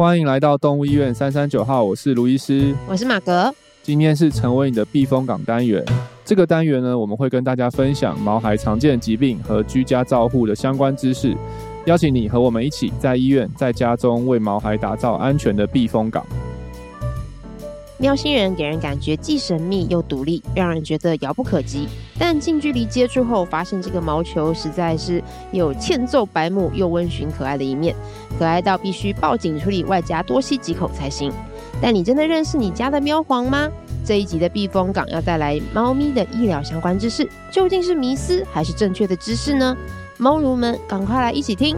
欢迎来到动物医院三三九号，我是卢医师，我是马格。今天是成为你的避风港单元。这个单元呢，我们会跟大家分享毛孩常见疾病和居家照护的相关知识，邀请你和我们一起在医院、在家中为毛孩打造安全的避风港。喵星人给人感觉既神秘又独立，让人觉得遥不可及。但近距离接触后，发现这个毛球实在是有欠揍白目又温驯可爱的一面，可爱到必须报警处理，外加多吸几口才行。但你真的认识你家的喵皇吗？这一集的避风港要带来猫咪的医疗相关知识，究竟是迷思还是正确的知识呢？猫奴们，赶快来一起听！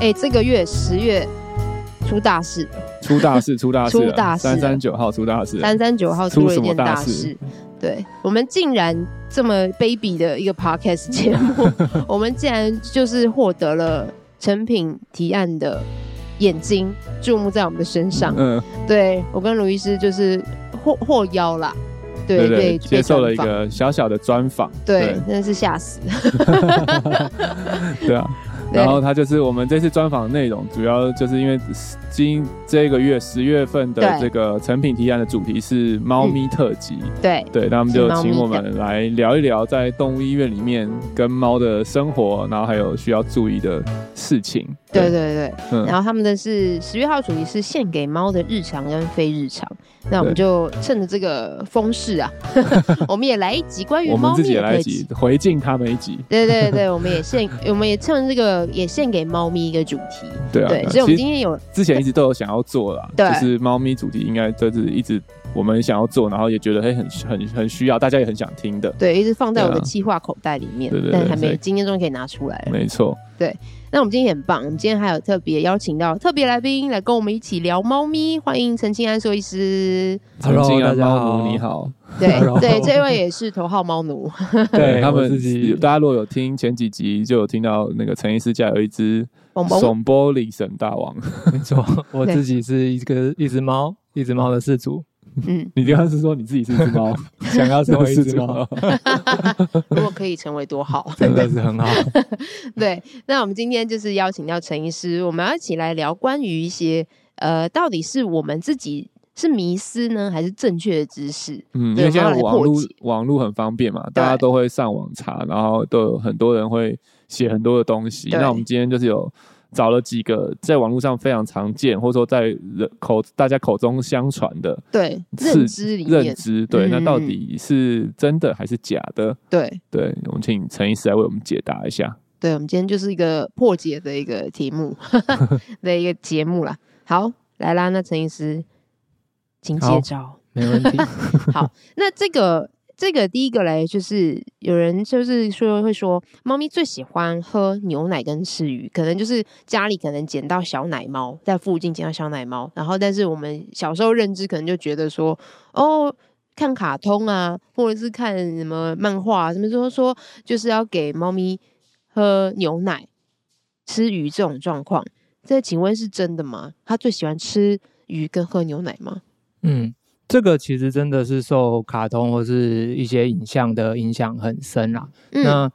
哎、这个月十月出大事，出大事，出大事，出大事，三三九号出大事，三三九号出了一件大事。对，我们竟然这么卑鄙的一个 podcast 节目，我们竟然就是获得了成品提案的眼睛注目在我们的身上。嗯，对，我跟卢医师就是获获邀啦，对对，对，对，接受了一个小小的专访，对，真的是吓死。对啊。然后他就是我们这次专访的内容，主要就是因为今这个月十月份的这个成品提案的主题是猫咪特辑，嗯、对。对，那我们就请我们来聊一聊在动物医院里面跟猫的生活，然后还有需要注意的事情。对。对对，嗯，然后他们的是十月号主题是献给猫的日常跟非日常，那我们就趁着这个风势啊，我们也来一集关于猫咪的，我们自己也来一集回敬他们一集。对对对，我们也献，我们也趁这个也献给猫咪一个主题。对啊，对，所以我们今天有之前一直都有想要做啦，就是猫咪主题应该就是一直我们想要做，然后也觉得很很很需要，大家也很想听的。对，一直放在我的计划口袋里面，对对，但还没今天终于可以拿出来了。没错，对。那我们今天也很棒，我们今天还有特别邀请到特别来宾来跟我们一起聊猫咪，欢迎陈清安兽医师。陈钦安猫奴你好，对 对，这位也是头号猫奴。对他们自己，大家如果有听前几集，就有听到那个陈医师家有一只怂波里神大王。没错，我自己是一个一只猫，一只猫的饲主。嗯，你刚刚是说你自己是一只猫，想要成为一只猫，如果可以成为多好，真的是很好。对，那我们今天就是邀请到陈医师，我们要一起来聊关于一些呃，到底是我们自己是迷失呢，还是正确的知识？嗯，因为现在网络网络很方便嘛，大家都会上网查，然后都有很多人会写很多的东西。那我们今天就是有。找了几个在网络上非常常见，或者说在人口大家口中相传的对认知里面认知对、嗯，那到底是真的还是假的？对对，我们请陈医师来为我们解答一下。对，我们今天就是一个破解的一个题目 的一个节目啦。好，来啦，那陈医师，请接招，没问题。好，那这个。这个第一个嘞，就是有人就是说会说，猫咪最喜欢喝牛奶跟吃鱼，可能就是家里可能捡到小奶猫，在附近捡到小奶猫，然后但是我们小时候认知可能就觉得说，哦，看卡通啊，或者是看什么漫画，什么时候说就是要给猫咪喝牛奶、吃鱼这种状况，这请问是真的吗？它最喜欢吃鱼跟喝牛奶吗？嗯。这个其实真的是受卡通或是一些影像的影响很深啦。嗯、那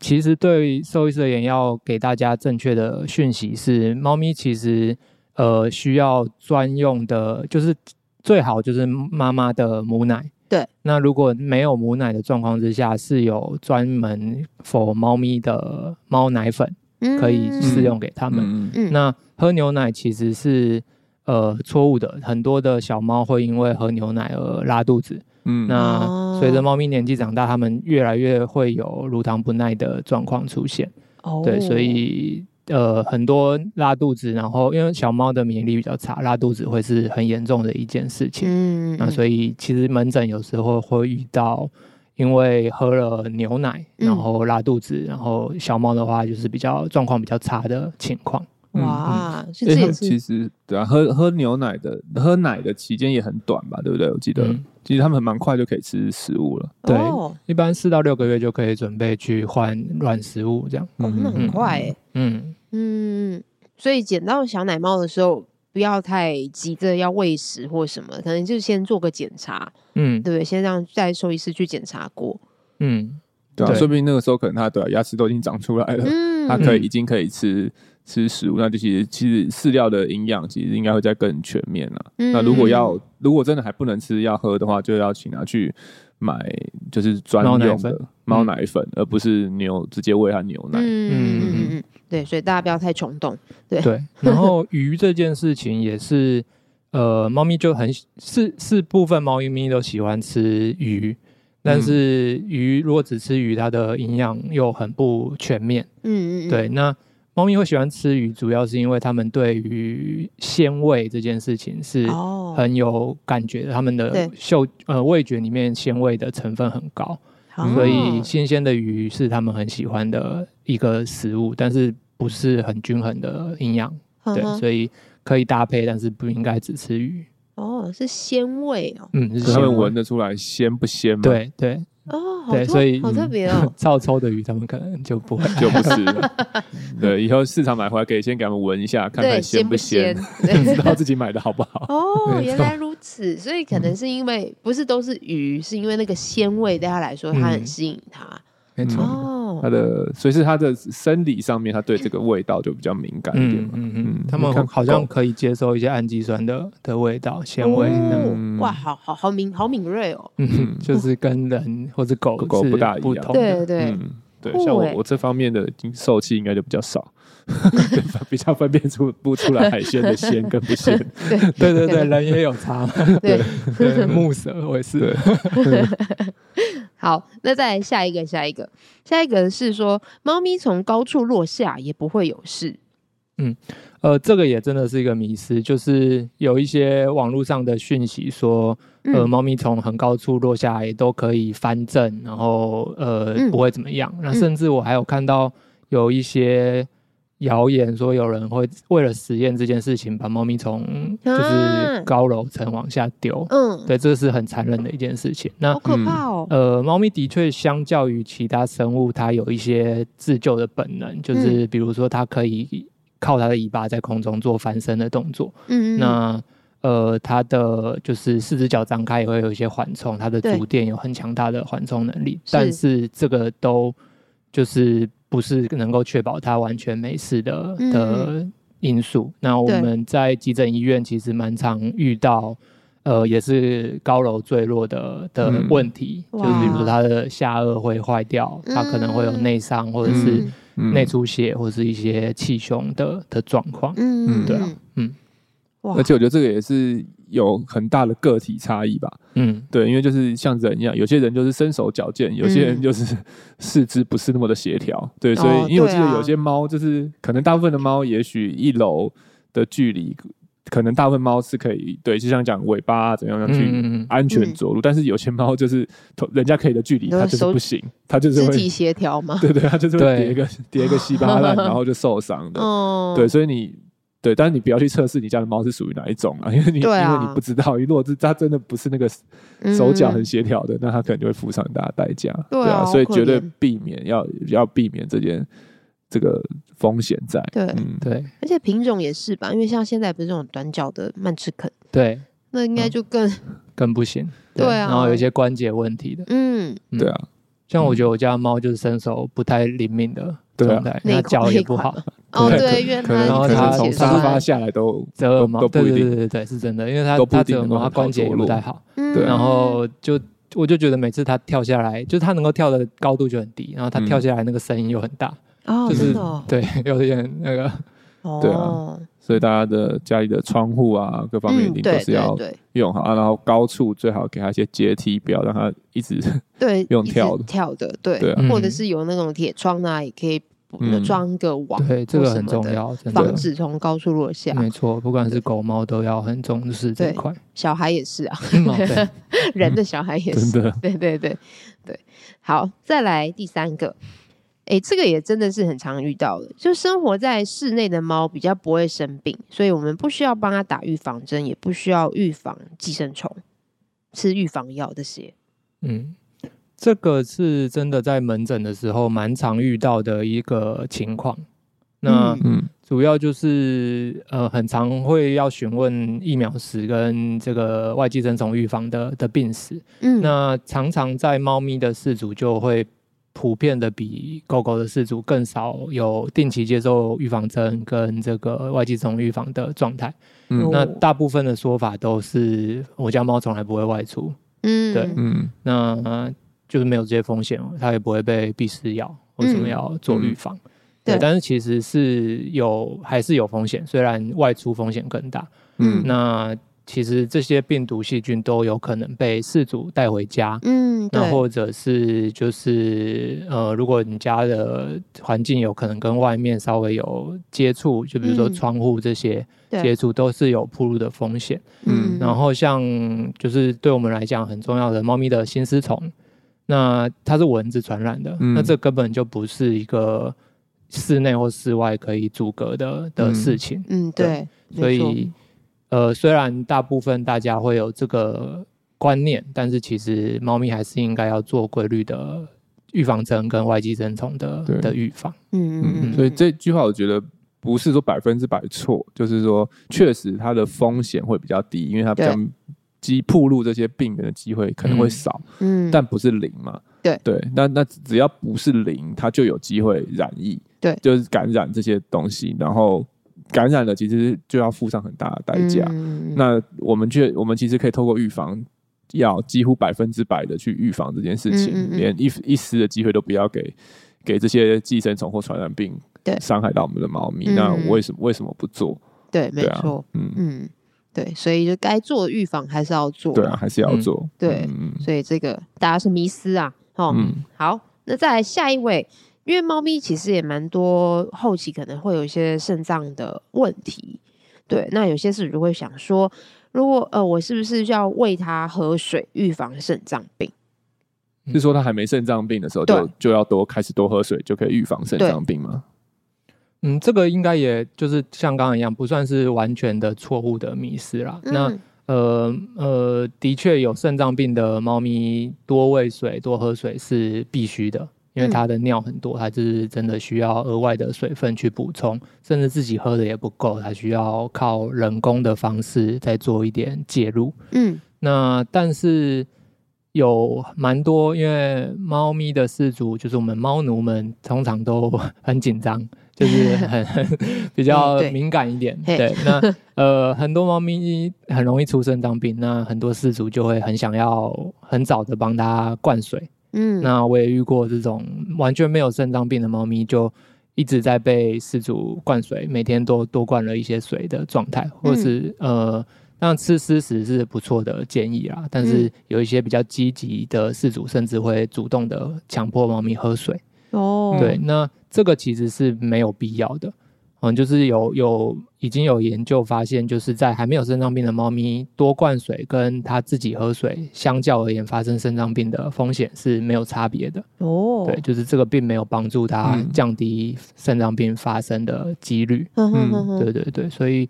其实对兽医师而言，要给大家正确的讯息是，猫咪其实呃需要专用的，就是最好就是妈妈的母奶。对。那如果没有母奶的状况之下，是有专门 for 猫咪的猫奶粉可以适用给他们。嗯嗯。那喝牛奶其实是。呃，错误的，很多的小猫会因为喝牛奶而拉肚子。嗯，那随着猫咪年纪长大，它们越来越会有乳糖不耐的状况出现。哦，对，所以呃，很多拉肚子，然后因为小猫的免疫力比较差，拉肚子会是很严重的一件事情。嗯，那所以其实门诊有时候会遇到，因为喝了牛奶，然后拉肚子，然后小猫的话就是比较状况比较差的情况。哇，嗯嗯、所以他们其实对啊，喝喝牛奶的喝奶的期间也很短吧，对不对？我记得，嗯、其实他们蛮快就可以吃食物了。对，哦、一般四到六个月就可以准备去换软食物，这样。哦，那很快诶。嗯嗯，所以捡到小奶猫的时候，不要太急着要喂食或什么，可能就先做个检查。嗯，对，先让带兽医师去检查过。嗯。对啊，说不定那个时候可能他的牙齿都已经长出来了，嗯，它可以已经可以吃吃食物，那就其实其实饲料的营养其实应该会再更全面了。那如果要如果真的还不能吃要喝的话，就要请他去买就是专用的猫奶粉，而不是牛直接喂它牛奶。嗯嗯嗯，对，所以大家不要太冲动。对对，然后鱼这件事情也是。呃，猫咪就很是是部分猫咪都喜欢吃鱼，但是鱼如果只吃鱼，它的营养又很不全面。嗯嗯，对。那猫咪会喜欢吃鱼，主要是因为它们对于鲜味这件事情是很有感觉的，它们的嗅呃味觉里面鲜味的成分很高，所以新鲜的鱼是它们很喜欢的一个食物，但是不是很均衡的营养。对，所以。可以搭配，但是不应该只吃鱼。哦，是鲜味哦。嗯，是他们闻得出来鲜不鲜吗？对对。哦，对，所以好特别哦。照抽的鱼，他们可能就不会就不吃了。对，以后市场买回来可以先给他们闻一下，看看鲜不鲜，知道自己买的好不好。哦，原来如此，所以可能是因为不是都是鱼，是因为那个鲜味对他来说，他很吸引他。没错，哦，它的所以是它的生理上面，它对这个味道就比较敏感一点嘛。嗯嗯，他们好像可以接受一些氨基酸的的味道、鲜味。哇，好好好敏好敏锐哦。嗯，就是跟人或者狗狗不大一样。对对对，像我我这方面的受气应该就比较少，比较分辨出不出来海鲜的鲜跟不鲜。对对对，人也有差。对 对，木蛇我也是。好，那再来下一个，下一个，下一个是说，猫咪从高处落下也不会有事。嗯，呃，这个也真的是一个迷思，就是有一些网络上的讯息说，呃，猫咪从很高处落下也都可以翻正，然后呃不会怎么样。那甚至我还有看到有一些。谣言说有人会为了实验这件事情，把猫咪从就是高楼层往下丢。嗯，对，这是很残忍的一件事情。那好可怕哦。呃，猫咪的确相较于其他生物，它有一些自救的本能，就是比如说它可以靠它的尾巴在空中做翻身的动作。嗯，那呃，它的就是四只脚张开也会有一些缓冲，它的足垫有很强大的缓冲能力。但是这个都就是。不是能够确保他完全没事的的因素。嗯、那我们在急诊医院其实蛮常遇到，呃，也是高楼坠落的的问题，嗯、就是比如说它的下颚会坏掉，他可能会有内伤或者是内出血或者是一些气胸的的状况。嗯，对啊，嗯。而且我觉得这个也是有很大的个体差异吧。嗯，对，因为就是像人一样，有些人就是身手矫健，有些人就是四肢不是那么的协调。对，所以因为我记得有些猫就是可能大部分的猫，也许一楼的距离，可能大部分猫是可以对，就像讲尾巴怎样样去安全着陆，但是有些猫就是人家可以的距离，它就是不行，它就是会肢体协调嘛。对对，它就是会叠一个叠一个稀巴烂，然后就受伤的。哦，对，所以你。对，但是你不要去测试你家的猫是属于哪一种啊，因为你、啊、因为你不知道，如果是它真的不是那个手脚很协调的，嗯、那它可能就会付上很大的代价。对啊，对啊，所以绝对避免要要避免这件这个风险在。对，嗯，对，而且品种也是吧，因为像现在不是这种短脚的曼赤肯，对，那应该就更、嗯、更不行。对，对啊，然后有一些关节问题的，嗯，对啊，像我觉得我家的猫就是身手不太灵敏的。对啊，那脚也不好哦。对，因为然后它从沙发下来都折耳毛，对对对对对，是真的，因为他他折耳毛，他关节也不太好。对，然后就我就觉得每次他跳下来，就是他能够跳的高度就很低，然后他跳下来那个声音又很大，就是对，有点那个，对啊。所以大家的家里的窗户啊，各方面一定都是要用好啊。然后高处最好给它一些阶梯，不要让它一直 对用跳的跳的，对，或者是有那种铁窗啊，也可以装个网，对，这个很重要，防止从高处落下。没错，不管是狗猫都要很重视这块，小孩也是啊，人的小孩也是，对对对对。好，再来第三个。哎，这个也真的是很常遇到的，就生活在室内的猫比较不会生病，所以我们不需要帮它打预防针，也不需要预防寄生虫，吃预防药这些。嗯，这个是真的在门诊的时候蛮常遇到的一个情况。那嗯，主要就是呃，很常会要询问疫苗史跟这个外寄生虫预防的的病史。嗯，那常常在猫咪的饲主就会。普遍的比狗狗的饲主更少有定期接受预防针跟这个外寄生虫预防的状态。嗯，那大部分的说法都是我家猫从来不会外出。嗯，对，嗯，那就是没有这些风险，它也不会被必虱咬，为什么要做预防？嗯对，但是其实是有还是有风险，虽然外出风险更大。嗯，那其实这些病毒细菌都有可能被饲主带回家。嗯，那或者是就是呃，如果你家的环境有可能跟外面稍微有接触，就比如说窗户这些接触，都是有铺路的风险。嗯，然后像就是对我们来讲很重要的猫咪的心丝虫，那它是蚊子传染的，嗯，那这根本就不是一个。室内或室外可以阻隔的的事情，嗯，对，所以，呃，虽然大部分大家会有这个观念，但是其实猫咪还是应该要做规律的预防针跟外寄生虫的的预防。嗯嗯嗯。所以这句话我觉得不是说百分之百错，就是说确实它的风险会比较低，因为它比较机暴露这些病源的机会可能会少，嗯，但不是零嘛。对对，那那只要不是零，它就有机会染疫。对，就是感染这些东西，然后感染了，其实就要付上很大的代价。嗯、那我们却，我们其实可以透过预防，要几乎百分之百的去预防这件事情，嗯嗯嗯。连一一丝的机会都不要给，给这些寄生虫或传染病对。伤害到我们的猫咪。那为什么为什么不做？对，没错，嗯。嗯，对，所以就该做的预防还是要做，对啊，还是要做，嗯、对，嗯、所以这个大家是迷思啊，哦，嗯、好，那再来下一位。因为猫咪其实也蛮多，后期可能会有一些肾脏的问题，对。那有些事主就会想说，如果呃，我是不是要喂它喝水，预防肾脏病？是说它还没肾脏病的时候就，就要多开始多喝水，就可以预防肾脏病吗？嗯，这个应该也就是像刚刚一样，不算是完全的错误的迷思啦。嗯、那呃呃，的确有肾脏病的猫咪，多喂水、多喝水是必须的。因为它的尿很多，它就是真的需要额外的水分去补充，甚至自己喝的也不够，它需要靠人工的方式再做一点介入。嗯，那但是有蛮多，因为猫咪的饲主就是我们猫奴们，通常都 很紧张，就是很 比较敏感一点。对，对，那 呃，很多猫咪很容易出肾脏病，那很多饲主就会很想要很早的帮它灌水。嗯，那我也遇过这种完全没有肾脏病的猫咪，就一直在被饲主灌水，每天都多灌了一些水的状态，或是、嗯、呃，让吃湿食是不错的建议啦。但是有一些比较积极的饲主，甚至会主动的强迫猫咪喝水。哦，对，那这个其实是没有必要的。嗯，就是有有已经有研究发现，就是在还没有肾脏病的猫咪多灌水，跟它自己喝水，相较而言，发生肾脏病的风险是没有差别的。哦，对，就是这个并没有帮助它降低肾脏病发生的几率。嗯，对对对，所以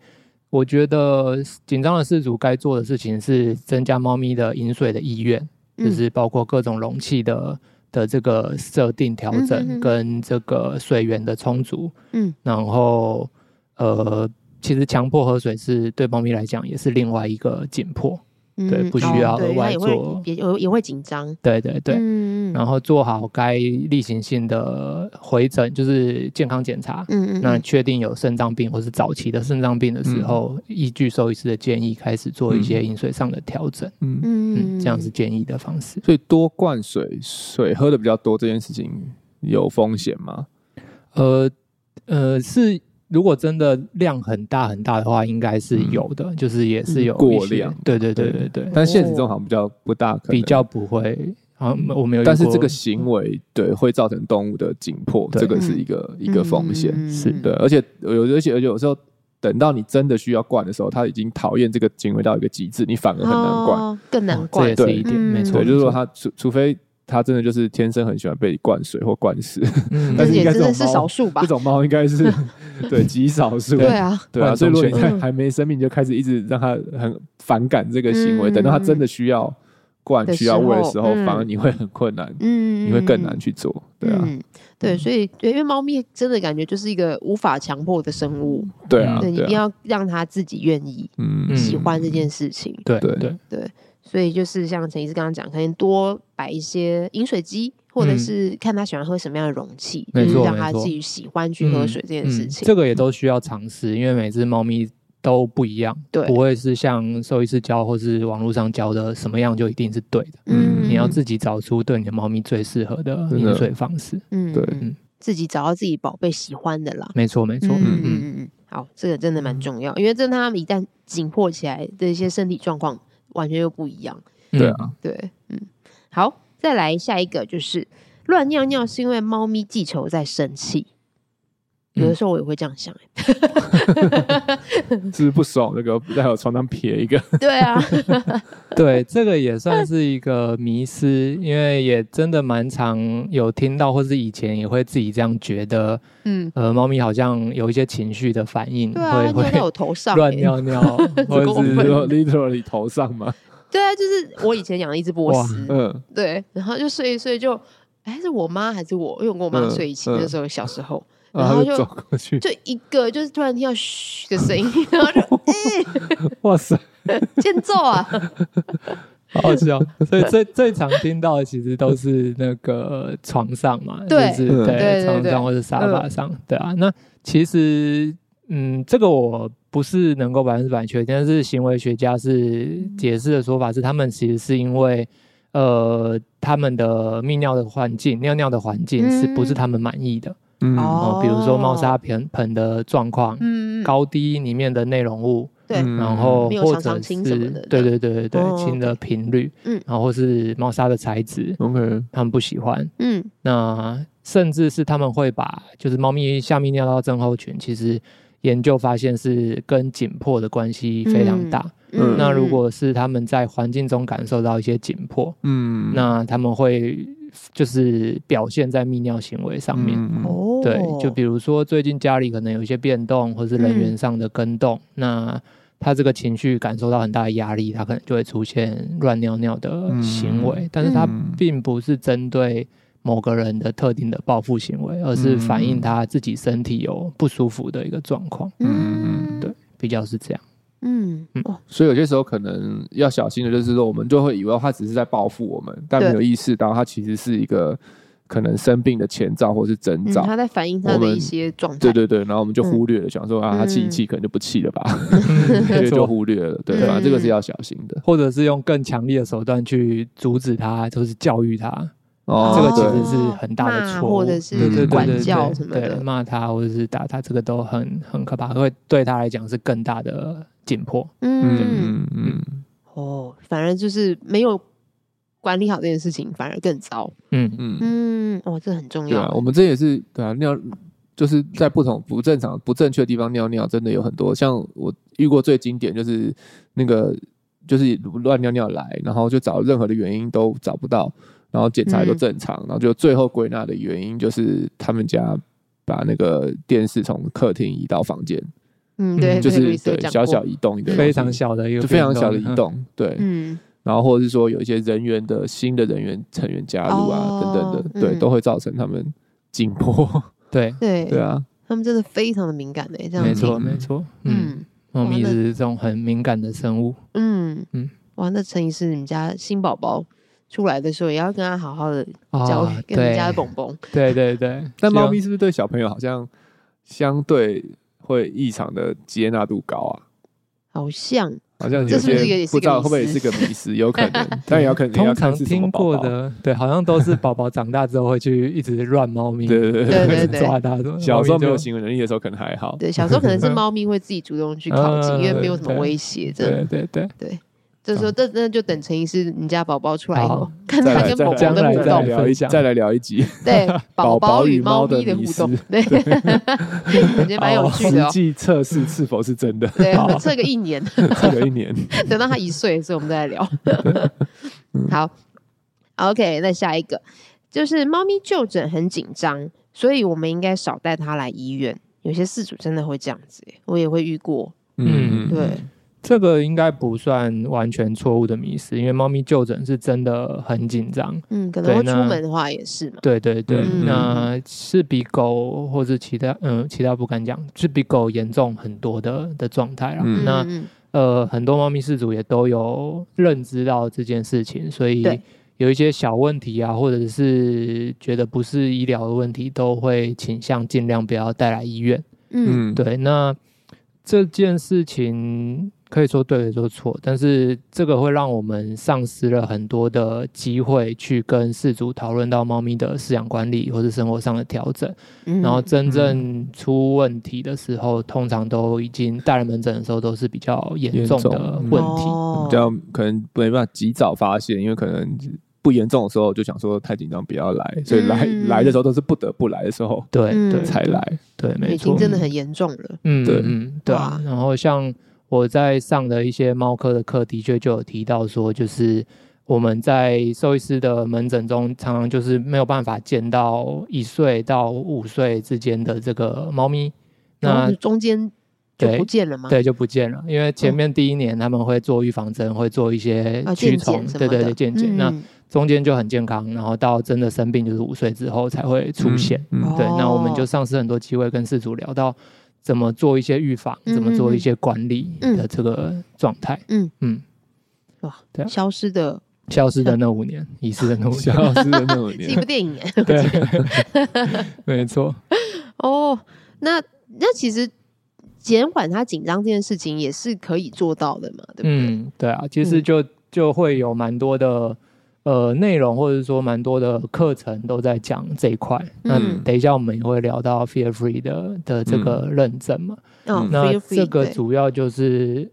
我觉得紧张的饲主该做的事情是增加猫咪的饮水的意愿，就是包括各种容器的。的这个设定调整跟这个水源的充足，嗯，然后呃，其实强迫喝水是对猫咪来讲也是另外一个紧迫。对，不需要额外做，也也也会紧张。对对对，嗯，然后做好该例行性的回诊，就是健康检查。嗯嗯。那确定有肾脏病或是早期的肾脏病的时候，依据兽医师的建议，开始做一些饮水上的调整。嗯嗯，这样是建议的方式。所以多灌水，水喝的比较多这件事情有风险吗？呃呃是。如果真的量很大很大的话，应该是有的，嗯、就是也是有过量。对对对对对。但现实中好像比较不大可能，比较不会。好像我没有。但是这个行为对会造成动物的紧迫，对这个是一个、嗯、一个风险。嗯、是对，而且有而且而且有时候等到你真的需要灌的时候，它已经讨厌这个行为到一个极致，你反而很难灌，哦、更难灌。这也是一点，没错。就是说它除除非。它真的就是天生很喜欢被灌水或灌食，嗯、但是应该是少数吧？这种猫应该是 对极少数。对啊，对啊。所以如果你在还没生病就开始一直让它很反感这个行为，嗯、等到它真的需要灌、需要喂的时候，嗯、反而你会很困难，嗯，你会更难去做。对啊，嗯、对，所以因为猫咪真的感觉就是一个无法强迫的生物。对啊，对，你一定要让它自己愿意、嗯，喜欢这件事情。对对对。对所以就是像陈医师刚刚讲，可能多摆一些饮水机，或者是看他喜欢喝什么样的容器，嗯、就是让他自己喜欢去喝水这件事情。嗯嗯、这个也都需要尝试，因为每只猫咪都不一样，对，不会是像兽医师教或是网络上教的什么样就一定是对的。嗯，你要自己找出对你的猫咪最适合的饮水方式。嗯，对，嗯，自己找到自己宝贝喜欢的啦。没错，没错。嗯嗯嗯。好，这个真的蛮重要，因为真的他们一旦紧迫起来的一些身体状况完全又不一样。对啊，对，嗯。好，再来下一个就是乱尿尿是因为猫咪记仇在生气。有的时候我也会这样想，哎，是不是不爽？那个在我床上撇一个。对啊，对，这个也算是一个迷思，因为也真的蛮常有听到，或是以前也会自己这样觉得。嗯，呃，猫咪好像有一些情绪的反应，会会在我头上乱尿尿，或者是说 literally 头上吗？对啊，就是我以前养了一只波斯，嗯，对，然后就睡一睡就，哎，是我妈还是我？因为我跟我妈睡一起，那时候小时候。然后就走过去，就一个就是突然听到嘘的声音，然后就哎，哇塞，欠揍啊！好好笑。所以最最常听到的其实都是那个床上嘛，就是对床上或者沙发上，对啊。那其实嗯，这个我不是能够百分之百确定，但是行为学家是解释的说法是，他们其实是因为呃，他们的泌尿的环境、尿尿的环境是不是他们满意的？嗯，哦，比如说猫砂盆盆的状况，嗯，高低里面的内容物，对，然后或者是对。对对对对，清的频率，嗯，然后是猫砂的材质，OK，他们不喜欢，嗯，那甚至是他们会把就是猫咪下泌尿道症候群，其实研究发现是跟紧迫的关系非常大，嗯，那如果是他们在环境中感受到一些紧迫，嗯，那他们会。就是表现在泌尿行为上面，嗯、对，就比如说最近家里可能有一些变动，或是人员上的更动，嗯、那他这个情绪感受到很大的压力，他可能就会出现乱尿尿的行为，嗯、但是他并不是针对某个人的特定的报复行为，而是反映他自己身体有不舒服的一个状况，嗯，对，比较是这样。嗯，所以有些时候可能要小心的，就是说我们就会以为他只是在报复我们，但没有意识到他其实是一个可能生病的前兆或是征兆，他在反映他的一些状态。对对对，然后我们就忽略了，想说啊，他气一气可能就不气了吧，所以就忽略了。对吧？这个是要小心的，或者是用更强烈的手段去阻止他，就是教育他。哦，这个其实是很大的错误，或者是管教什么的，骂他或者是打他，这个都很很可怕，会对他来讲是更大的。紧迫，嗯。嗯嗯，哦，反而就是没有管理好这件事情，反而更糟，嗯。嗯。嗯，哦，这很重要。对啊，我们这也是对啊，尿就是在不同不正常、不正确的地方尿尿，真的有很多。像我遇过最经典就是那个就是乱尿尿来，然后就找任何的原因都找不到，然后检查都正常，嗯、然后就最后归纳的原因就是他们家把那个电视从客厅移到房间。嗯，对，就是对小小移动一个非常小的一个，就非常小的移动，对，嗯，然后或者是说有一些人员的新的人员成员加入啊，等等的，对，都会造成他们紧迫 对，对，对啊，他们真的非常的敏感的，这样，没错，没错，嗯，猫咪是这种很敏感的生物，嗯嗯，哇，那陈医师，你们家新宝宝出来的时候也要跟他好好的教，跟你们家的蹦蹦，对对对，但猫咪是不是对小朋友好像相对？会异常的接纳度高啊，好像。好像有些不知道会不会也是个迷思，有可能，但也有可能通常听过的，对，好像都是宝宝长大之后会去一直乱猫咪，对对对。对，抓它。小时候没有行为能力的时候可能还好，对，小时候可能是猫咪会自己主动去靠近，因为没有什么威胁，对对对。对。就是说，这那就等陈医师你家宝宝出来以后，看他跟宝宝的互动，再来聊一集。对，宝宝与猫咪的互动，对，感觉蛮有趣的。实际测试是否是真的？对，测个一年，测个一年，等到他一岁所以，我们再来聊。好，OK，那下一个就是猫咪就诊很紧张，所以我们应该少带它来医院。有些事主真的会这样子，我也会遇过。嗯，对。这个应该不算完全错误的迷思，因为猫咪就诊是真的很紧张。嗯，可能会出门的话也是嘛。对对对，嗯、那是比狗或者其他嗯其他不敢讲，是比狗严重很多的的状态啦。嗯、那呃很多猫咪饲主也都有认知到这件事情，所以有一些小问题啊，或者是觉得不是医疗的问题，都会倾向尽量不要带来医院。嗯，对。那这件事情可以说对，可以说错，但是这个会让我们丧失了很多的机会去跟饲主讨论到猫咪的饲养管理或者生活上的调整。嗯，然后真正出问题的时候，通常都已经带来门诊的时候都是比较严重的问题，嗯，比较可能没办法及早发现，因为可能。不严重的时候就想说太紧张不要来，所以来、嗯、来的时候都是不得不来的时候，对对才来，对没错，已经真的很严重了，嗯对。嗯对啊。然后像我在上的一些猫科的课，的确就有提到说，就是我们在兽医师的门诊中，常常就是没有办法见到一岁到五岁之间的这个猫咪，那中间就不见了吗？对，就不见了，因为前面第一年他们会做预防针，会做一些驱虫，对对对，健检那。中间就很健康，然后到真的生病就是五岁之后才会出现。嗯嗯、对，那我们就丧失很多机会跟事主聊到怎么做一些预防，嗯、怎么做一些管理的这个状态。嗯嗯，哇，对，消失的消失的那五年，遗失的那五年，消失的那五年，是一部电影。对，没错。哦，那那其实减缓他紧张这件事情也是可以做到的嘛，对不对？嗯，对啊，其实就就会有蛮多的。呃，内容或者说蛮多的课程都在讲这一块。那等一下我们也会聊到 Fear Free 的的这个认证嘛。嗯，那这个主要就是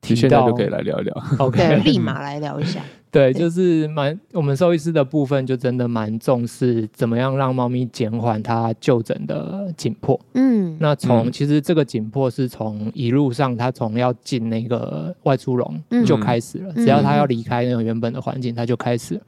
提到，现在就可以来聊一聊。OK，立马来聊一下。对，就是蛮我们兽医师的部分就真的蛮重视怎么样让猫咪减缓它就诊的紧迫。嗯，那从其实这个紧迫是从一路上它从要进那个外出笼就开始了，只要它要离开那种原本的环境，它就开始了。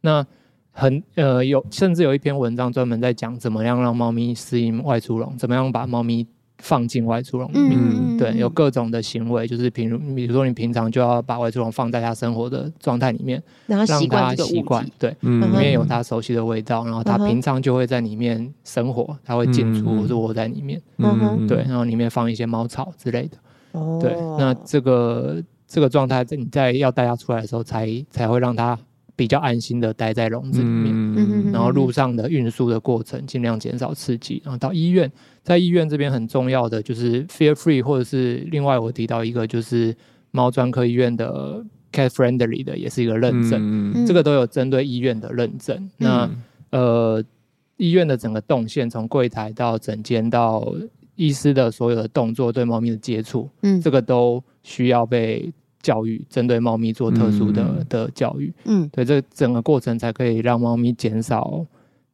那很呃有甚至有一篇文章专门在讲怎么样让猫咪适应外出笼，怎么样把猫咪。放进外出笼里面，嗯、对，有各种的行为，就是比如，比如说你平常就要把外出笼放在他生活的状态里面，让他习惯，对，嗯、里面有他熟悉的味道，然后他平常就会在里面生活，他会进出或者窝在里面，嗯、对，然后里面放一些猫草之类的，嗯、对，那这个这个状态，你在要带他出来的时候才，才才会让他。比较安心的待在笼子里面，嗯、然后路上的运输的过程尽量减少刺激，然后到医院，在医院这边很重要的就是 Fear Free，或者是另外我提到一个就是猫专科医院的 Cat Friendly 的，也是一个认证，嗯、这个都有针对医院的认证。嗯、那呃，医院的整个动线从柜台到诊间到医师的所有的动作对猫咪的接触，嗯，这个都需要被。教育针对猫咪做特殊的、嗯、的教育，嗯，对，这整个过程才可以让猫咪减少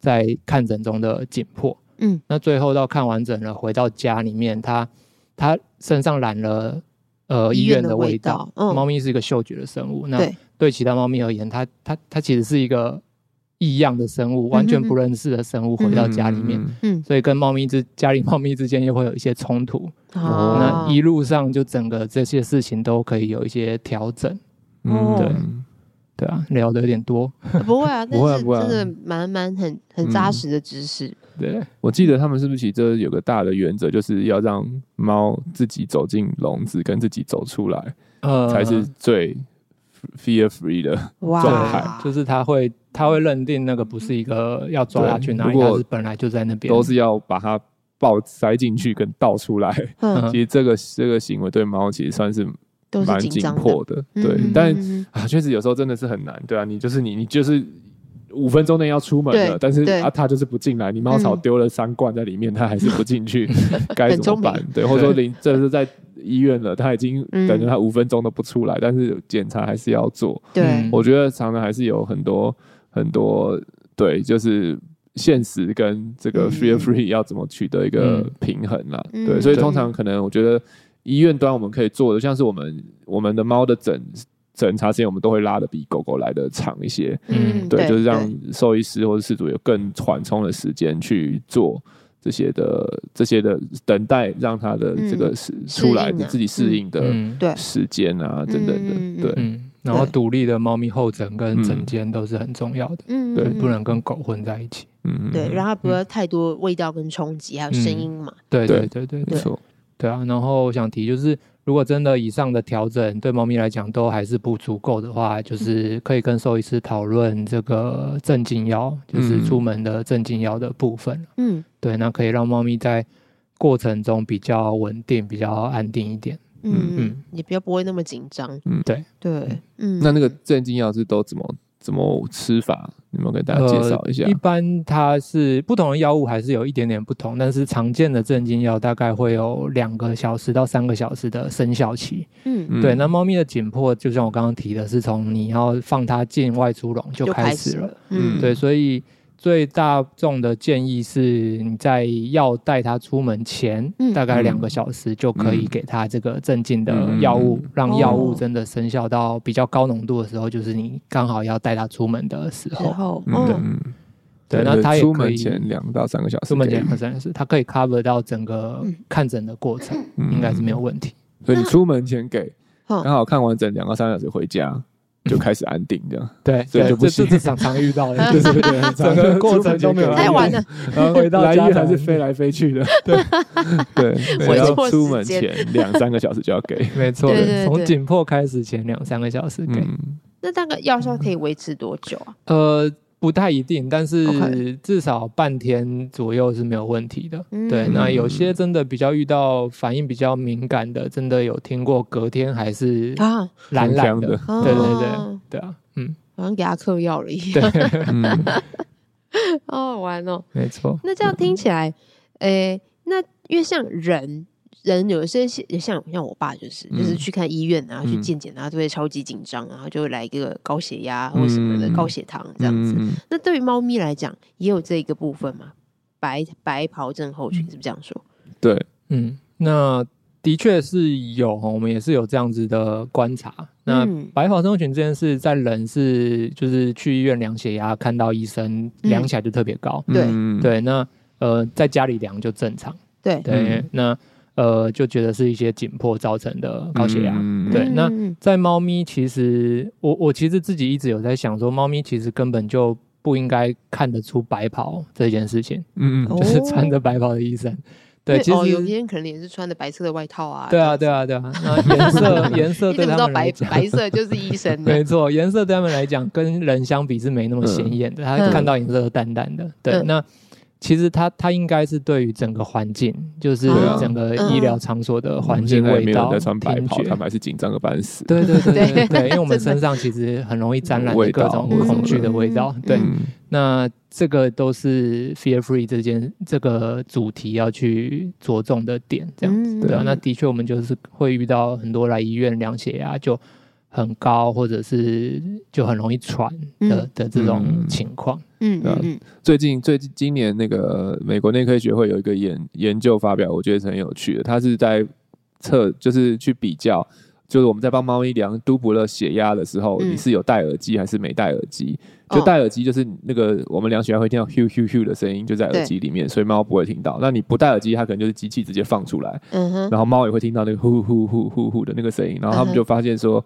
在看诊中的紧迫，嗯，那最后到看完整了，回到家里面，它它身上染了呃医院的味道，嗯，猫咪是一个嗅觉的生物，那对其他猫咪而言，它它它其实是一个。异样的生物，完全不认识的生物回到家里面，嗯，所以跟猫咪之家里猫咪之间又会有一些冲突，哦，那一路上就整个这些事情都可以有一些调整，嗯，对，对啊，聊的有点多，不会啊，不会，不会，真的蛮蛮很很扎实的知识。对，我记得他们是不是其实有个大的原则，就是要让猫自己走进笼子，跟自己走出来，呃，才是最。Fear free 的状态，就是他会他会认定那个不是一个要抓下去，那它是本来就在那边，都是要把它抱塞进去跟倒出来。嗯，其实这个这个行为对猫其实算是蛮紧迫的，对。但啊，确实有时候真的是很难，对啊，你就是你，你就是五分钟内要出门了，但是啊，它就是不进来，你猫草丢了三罐在里面，它还是不进去，该怎么办？对，或者说 你这是在。医院了，他已经等着他五分钟都不出来，嗯、但是检查还是要做。对，我觉得常常还是有很多很多对，就是现实跟这个 fear free 要怎么取得一个平衡啦。嗯、对，所以通常可能我觉得医院端我们可以做的，像是我们我们的猫的诊诊查时间，我们都会拉的比狗狗来的长一些。嗯，对，对就是让兽医师或者饲主有更缓冲的时间去做。这些的这些的等待，让他的这个是出来自己适应的时间啊，等等的，对。然后独立的猫咪后枕跟枕间都是很重要的，嗯，对，不能跟狗混在一起，嗯，对，让它不要太多味道跟冲击，还有声音嘛，对对对对，没错，对啊。然后我想提就是。如果真的以上的调整对猫咪来讲都还是不足够的话，就是可以跟兽医师讨论这个镇静药，就是出门的镇静药的部分。嗯，对，那可以让猫咪在过程中比较稳定、比较安定一点。嗯嗯，也比较不会那么紧张。嗯，对对，嗯。那那个镇静药是都怎么怎么吃法？你们给大家介绍一下。呃，一般它是不同的药物还是有一点点不同，但是常见的镇静药大概会有两个小时到三个小时的生效期。嗯，对。那猫咪的紧迫，就像我刚刚提的，是从你要放它进外出笼就开始了。嗯，对，所以。最大众的建议是，你在要带他出门前，嗯、大概两个小时就可以给他这个镇静的药物，嗯、让药物真的生效到比较高浓度的时候，就是你刚好要带他出门的时候。嗯，对，那他也可以出门前两到三个小时，出门前两到三个小时，他可以 cover 到整个看诊的过程，嗯、应该是没有问题。所以你出门前给，刚好看完整两到三个小时回家。就开始安定这样，对，所以就不行。这是常常遇到的，对对对，整个过程都没有太晚了，然后回到家还是飞来飞去的，对对。我要出门前两三个小时就要给，没错，从紧迫开始前两三个小时给。那大概药效可以维持多久啊？呃。不太一定，但是至少半天左右是没有问题的。Okay. 对，那有些真的比较遇到反应比较敏感的，真的有听过隔天还是啊懒懒的。对对对，对啊，嗯，好像给他嗑药了一样。好好玩哦。没错。那这样听起来，诶、欸，那因为像人。人有一些像像我爸就是，嗯、就是去看医院啊，去健检啊，都会超级紧张，然后就会来一个高血压或什么的、嗯、高血糖这样子。嗯、那对于猫咪来讲，也有这一个部分嘛？白白袍症候群是不是这样说？对，嗯，那的确是有，我们也是有这样子的观察。那白袍症候群这件事，在人是就是去医院量血压，看到医生量起来就特别高。对、嗯、对，那呃，在家里量就正常。对对，嗯、那。呃，就觉得是一些紧迫造成的高血压。嗯、对，那在猫咪，其实我我其实自己一直有在想说，猫咪其实根本就不应该看得出白袍这件事情。嗯嗯，就是穿着白袍的医生。对，其实有些人可能也是穿着白色的外套啊。对啊，对啊，对啊。那颜色 颜色对他们来讲，白色就是医生。没错，颜色对他们来讲，跟人相比是没那么显眼的。他看到颜色都淡淡的。对，那。其实它它应该是对于整个环境，就是整个医疗场所的环境味道。没有在穿白袍，他们还是紧张个半死。对对对对 对，因为我们身上其实很容易沾染各种恐惧的味道。对，那这个都是 fear free 这件这个主题要去着重的点，这样子。对啊，那的确我们就是会遇到很多来医院量血压就很高，或者是就很容易喘的的这种情况。嗯嗯嗯，最近最近今年那个美国内科学会有一个研研究发表，我觉得是很有趣的。它是在测，就是去比较，就是我们在帮猫咪量都普勒血压的时候，嗯、你是有戴耳机还是没戴耳机？就戴耳机就是那个我们量血压会听到 hu hu hu 的声音，就在耳机里面，所以猫不会听到。那你不戴耳机，它可能就是机器直接放出来，嗯，然后猫也会听到那个呼呼呼呼呼的那个声音。然后他们就发现说，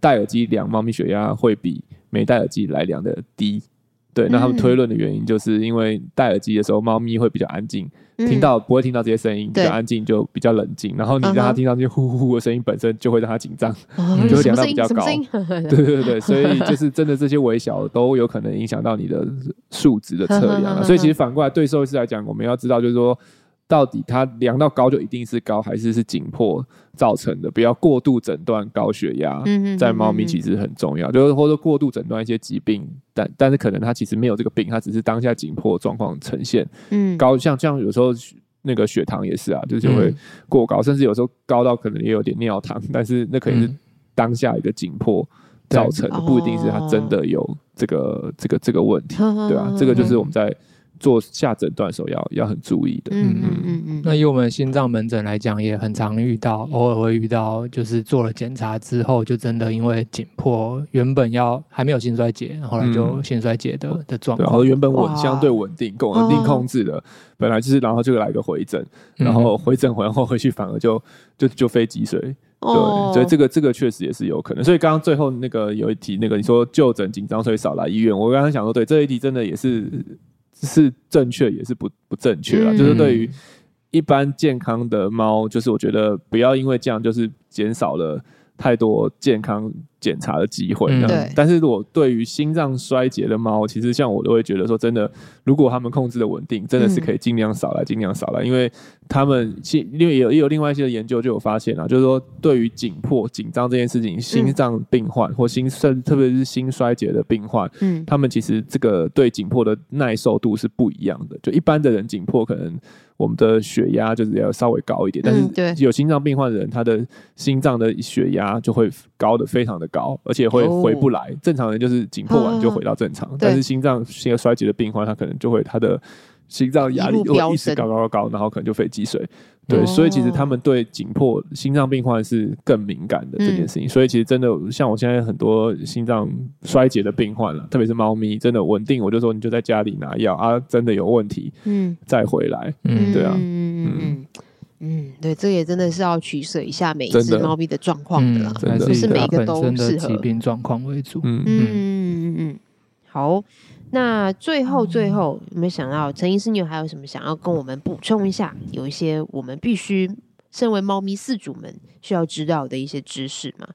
戴耳机量猫咪血压会比没戴耳机来量的低。对，那他们推论的原因就是因为戴耳机的时候，猫咪会比较安静，听到不会听到这些声音，比较安静就比较冷静。然后你让它听到这些呼呼呼的声音，本身就会让它紧张，就会量到比较高。对对对，所以就是真的这些微小都有可能影响到你的数值的测量。所以其实反过来对兽医师来讲，我们要知道就是说。到底它量到高就一定是高，还是是紧迫造成的？不要过度诊断高血压，在猫咪其实很重要，就是或者过度诊断一些疾病，但但是可能它其实没有这个病，它只是当下紧迫状况呈现。嗯，高像像有时候那个血糖也是啊，就是会过高，甚至有时候高到可能也有点尿糖，但是那可能是当下一个紧迫造成的，不一定是它真的有这个这个这个问题，对吧？这个就是我们在。做下诊断的时候要要很注意的。嗯嗯嗯嗯。那以我们心脏门诊来讲，也很常遇到，偶尔会遇到，就是做了检查之后，就真的因为紧迫，原本要还没有心衰竭，后来就心衰竭的的状况。然后原本稳相对稳定，够稳定控制的，本来就是，然后就来个回诊，然后回诊回后回去反而就就就非积水。对，所以这个这个确实也是有可能。所以刚刚最后那个有一题，那个你说就诊紧张，所以少来医院。我刚刚想说，对这一题真的也是。是正确也是不不正确啊，嗯、就是对于一般健康的猫，就是我觉得不要因为这样就是减少了太多健康检查的机会，嗯，对。但是，我对于心脏衰竭的猫，其实像我都会觉得说，真的，如果他们控制的稳定，真的是可以尽量少来，尽量少来，因为他们其因为有也有另外一些研究就有发现啊，就是说对于紧迫、紧张这件事情，心脏病患或心肾，特别是心衰竭的病患，嗯，他们其实这个对紧迫的耐受度是不一样的。就一般的人紧迫可能。我们的血压就是要稍微高一点，但是有心脏病患的人，他的心脏的血压就会高的非常的高，而且会回不来。正常人就是紧迫完就回到正常，但是心脏心衰竭的病患，他可能就会他的。心脏压力会一直高高高高，然后可能就肺积水。对，所以其实他们对紧迫心脏病患是更敏感的这件事情。所以其实真的像我现在很多心脏衰竭的病患了，特别是猫咪，真的稳定，我就说你就在家里拿药啊，真的有问题，嗯，再回来，嗯，对啊，嗯。嗯嗯，对，这也真的是要取舍一下每一只猫咪的状况的啦，不是每个都适合疾病状况为主。嗯嗯嗯嗯，好。那最后最后有没有想到陈医师，你有还有什么想要跟我们补充一下？有一些我们必须身为猫咪饲主们需要知道的一些知识吗？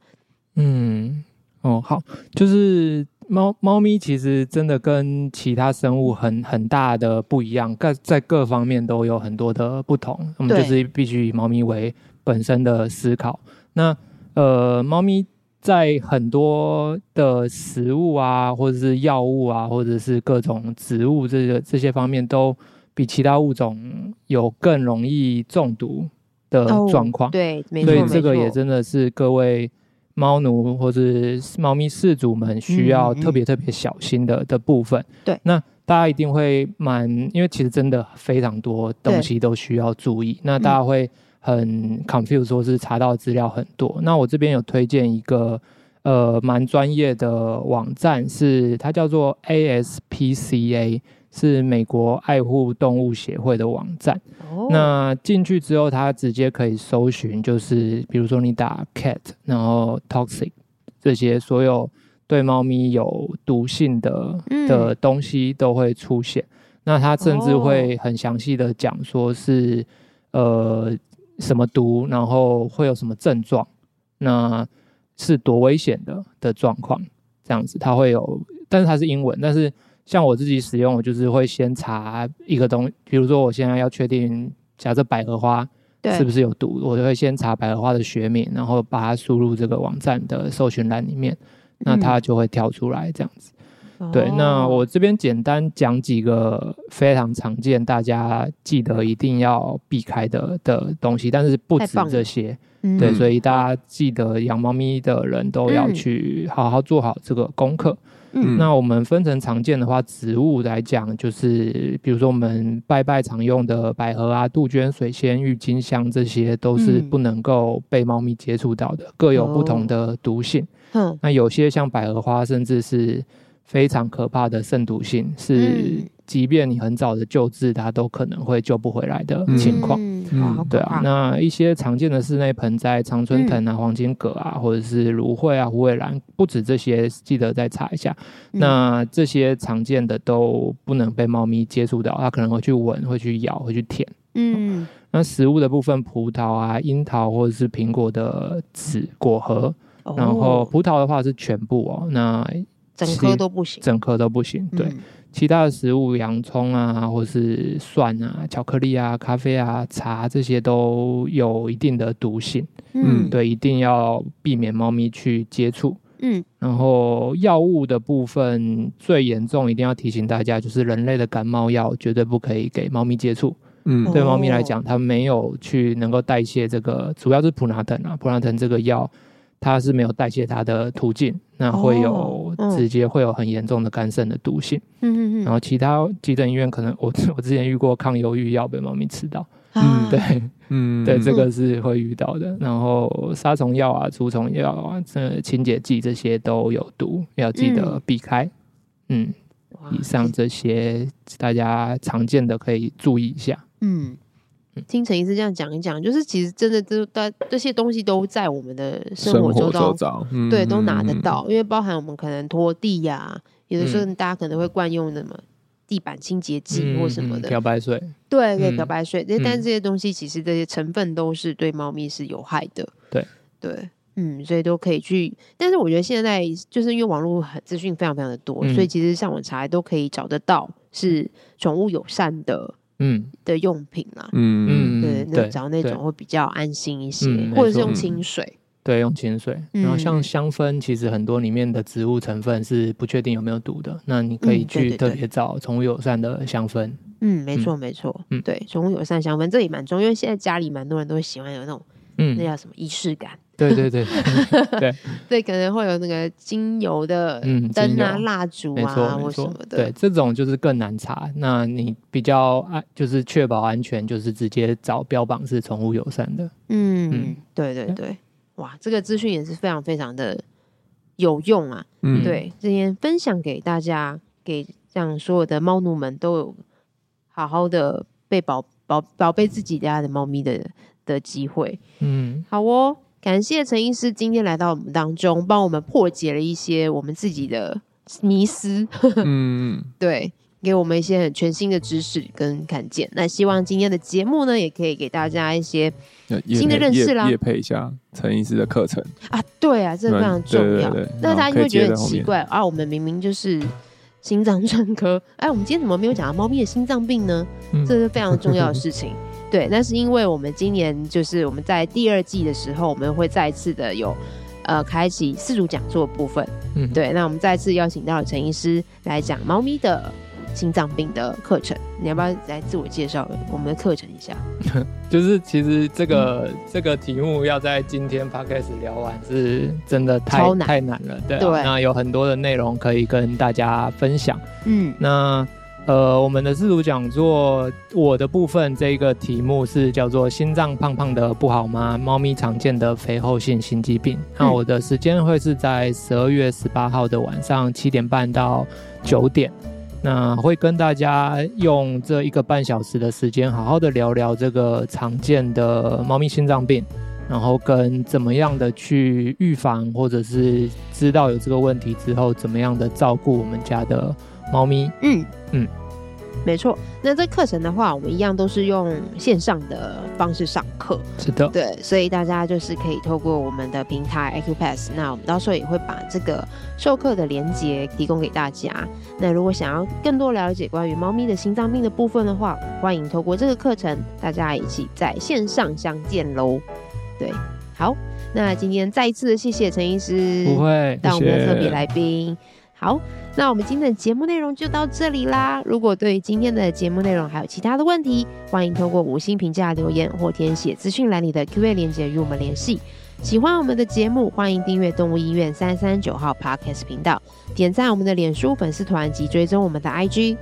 嗯，哦，好，就是猫猫咪其实真的跟其他生物很很大的不一样，各在各方面都有很多的不同。我们就是必须以猫咪为本身的思考。那呃，猫咪。在很多的食物啊，或者是药物啊，或者是各种植物这些这些方面，都比其他物种有更容易中毒的状况。哦。对，所以这个也真的是各位猫奴或者是猫咪饲主们需要特别特别小心的的部分。对，那大家一定会蛮，因为其实真的非常多东西都需要注意。那大家会。很 confused，说是查到资料很多。那我这边有推荐一个呃蛮专业的网站，是它叫做 ASPCA，是美国爱护动物协会的网站。Oh. 那进去之后，它直接可以搜寻，就是比如说你打 cat，然后 toxic 这些所有对猫咪有毒性的的东西都会出现。嗯、那它甚至会很详细的讲说是呃。什么毒，然后会有什么症状，那是多危险的的状况，这样子它会有，但是它是英文，但是像我自己使用，我就是会先查一个东西，比如说我现在要确定，假设百合花是不是有毒，我就会先查百合花的学名，然后把它输入这个网站的搜寻栏里面，那它就会跳出来这样子。对，那我这边简单讲几个非常常见，大家记得一定要避开的的东西，但是不止这些。对，所以大家记得养猫咪的人都要去好好做好这个功课。嗯，那我们分成常见的话，植物来讲，就是比如说我们拜拜常用的百合啊、杜鹃、水仙、郁金香，这些都是不能够被猫咪接触到的，各有不同的毒性。嗯，那有些像百合花，甚至是非常可怕的肾毒性，是即便你很早的救治，它都可能会救不回来的情况。对啊，那一些常见的室内盆栽，常春藤啊、黄金葛啊，或者是芦荟啊、虎尾兰，不止这些，记得再查一下。嗯、那这些常见的都不能被猫咪接触到，它可能会去闻、会去咬、会去舔。嗯，那食物的部分，葡萄啊、樱桃或者是苹果的籽果核，哦、然后葡萄的话是全部哦。那整颗都不行，整颗都不行。对，嗯、其他的食物，洋葱啊，或是蒜啊、巧克力啊、咖啡啊、茶这些都有一定的毒性。嗯，对，一定要避免猫咪去接触。嗯，然后药物的部分最严重，一定要提醒大家，就是人类的感冒药绝对不可以给猫咪接触。嗯，对猫咪来讲，它没有去能够代谢这个，主要是普拿疼啊，普拿疼这个药。它是没有代谢它的途径，那会有直接会有很严重的肝肾的毒性。嗯嗯嗯。然后其他急诊医院可能 我我之前遇过抗忧郁药被猫咪吃到，嗯对，嗯对，这个是会遇到的。然后杀虫药啊、除虫药啊、这清洁剂这些都有毒，要记得避开。嗯，以上这些大家常见的可以注意一下。嗯。听陈医师这样讲一讲，就是其实真的都这这些东西都在我们的生活周遭，嗯、对，都拿得到。嗯、因为包含我们可能拖地呀、啊，有的时候大家可能会惯用什么地板清洁剂或什么的漂白水，对，可以漂白水。但这些东西其实这些成分都是对猫咪是有害的。对对，嗯，所以都可以去。但是我觉得现在就是因为网络很资讯非常非常的多，所以其实上网查都可以找得到是宠物友善的。嗯，的用品啦，嗯嗯，对，那找那种会比较安心一些，或者是用清水，对，用清水。然后像香氛，其实很多里面的植物成分是不确定有没有毒的，那你可以去特别找宠物友善的香氛。嗯，没错没错，嗯，对，宠物友善香氛这也蛮重要，因为现在家里蛮多人都会喜欢有那种，嗯，那叫什么仪式感。对对对 对对，可能会有那个精油的灯啊、蜡烛啊或什么的。对，这种就是更难查。那你比较安，就是确保安全，就是直接找标榜是宠物友善的。嗯，对对对，哇，这个资讯也是非常非常的有用啊。嗯，对，今天分享给大家，给让所有的猫奴们都有好好的被宝宝宝贝自己家的猫咪的的机会。嗯，好哦。感谢陈医师今天来到我们当中，帮我们破解了一些我们自己的迷思。嗯，对，给我们一些很全新的知识跟看见。那希望今天的节目呢，也可以给大家一些新的认识啦。业配一下陈医师的课程啊，对啊，这个非常重要。那大家就会觉得很奇怪啊，我们明明就是心脏专科，哎，我们今天怎么没有讲到猫咪的心脏病呢？嗯、这是非常重要的事情。对，那是因为我们今年就是我们在第二季的时候，我们会再次的有呃开启四组讲座部分。嗯，对，那我们再次邀请到了陈医师来讲猫咪的心脏病的课程。你要不要来自我介绍我们的课程一下？就是其实这个、嗯、这个题目要在今天 podcast 聊完是真的太难太难了。对，啊、对，那有很多的内容可以跟大家分享。嗯，那。呃，我们的自主讲座，我的部分这个题目是叫做“心脏胖胖的不好吗？猫咪常见的肥厚性心肌病”。那我的时间会是在十二月十八号的晚上七点半到九点，那会跟大家用这一个半小时的时间，好好的聊聊这个常见的猫咪心脏病，然后跟怎么样的去预防，或者是知道有这个问题之后，怎么样的照顾我们家的猫咪。嗯。嗯，没错。那这课程的话，我们一样都是用线上的方式上课。是的，对，所以大家就是可以透过我们的平台 Acupass，那我们到时候也会把这个授课的连接提供给大家。那如果想要更多了解关于猫咪的心脏病的部分的话，欢迎透过这个课程，大家一起在线上相见喽。对，好，那今天再一次的谢谢陈医师，不会，当我们的特别来宾。好，那我们今天的节目内容就到这里啦。如果对于今天的节目内容还有其他的问题，欢迎通过五星评价留言或填写资讯栏里的 Q&A 链接与我们联系。喜欢我们的节目，欢迎订阅动物医院三三九号 Podcast 频道，点赞我们的脸书粉丝团及追踪我们的 IG。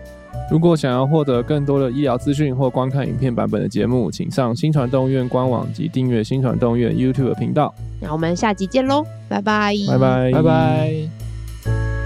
如果想要获得更多的医疗资讯或观看影片版本的节目，请上新传动物医院官网及订阅新传动物医院 YouTube 频道。那我们下集见喽，拜拜，拜拜，拜拜。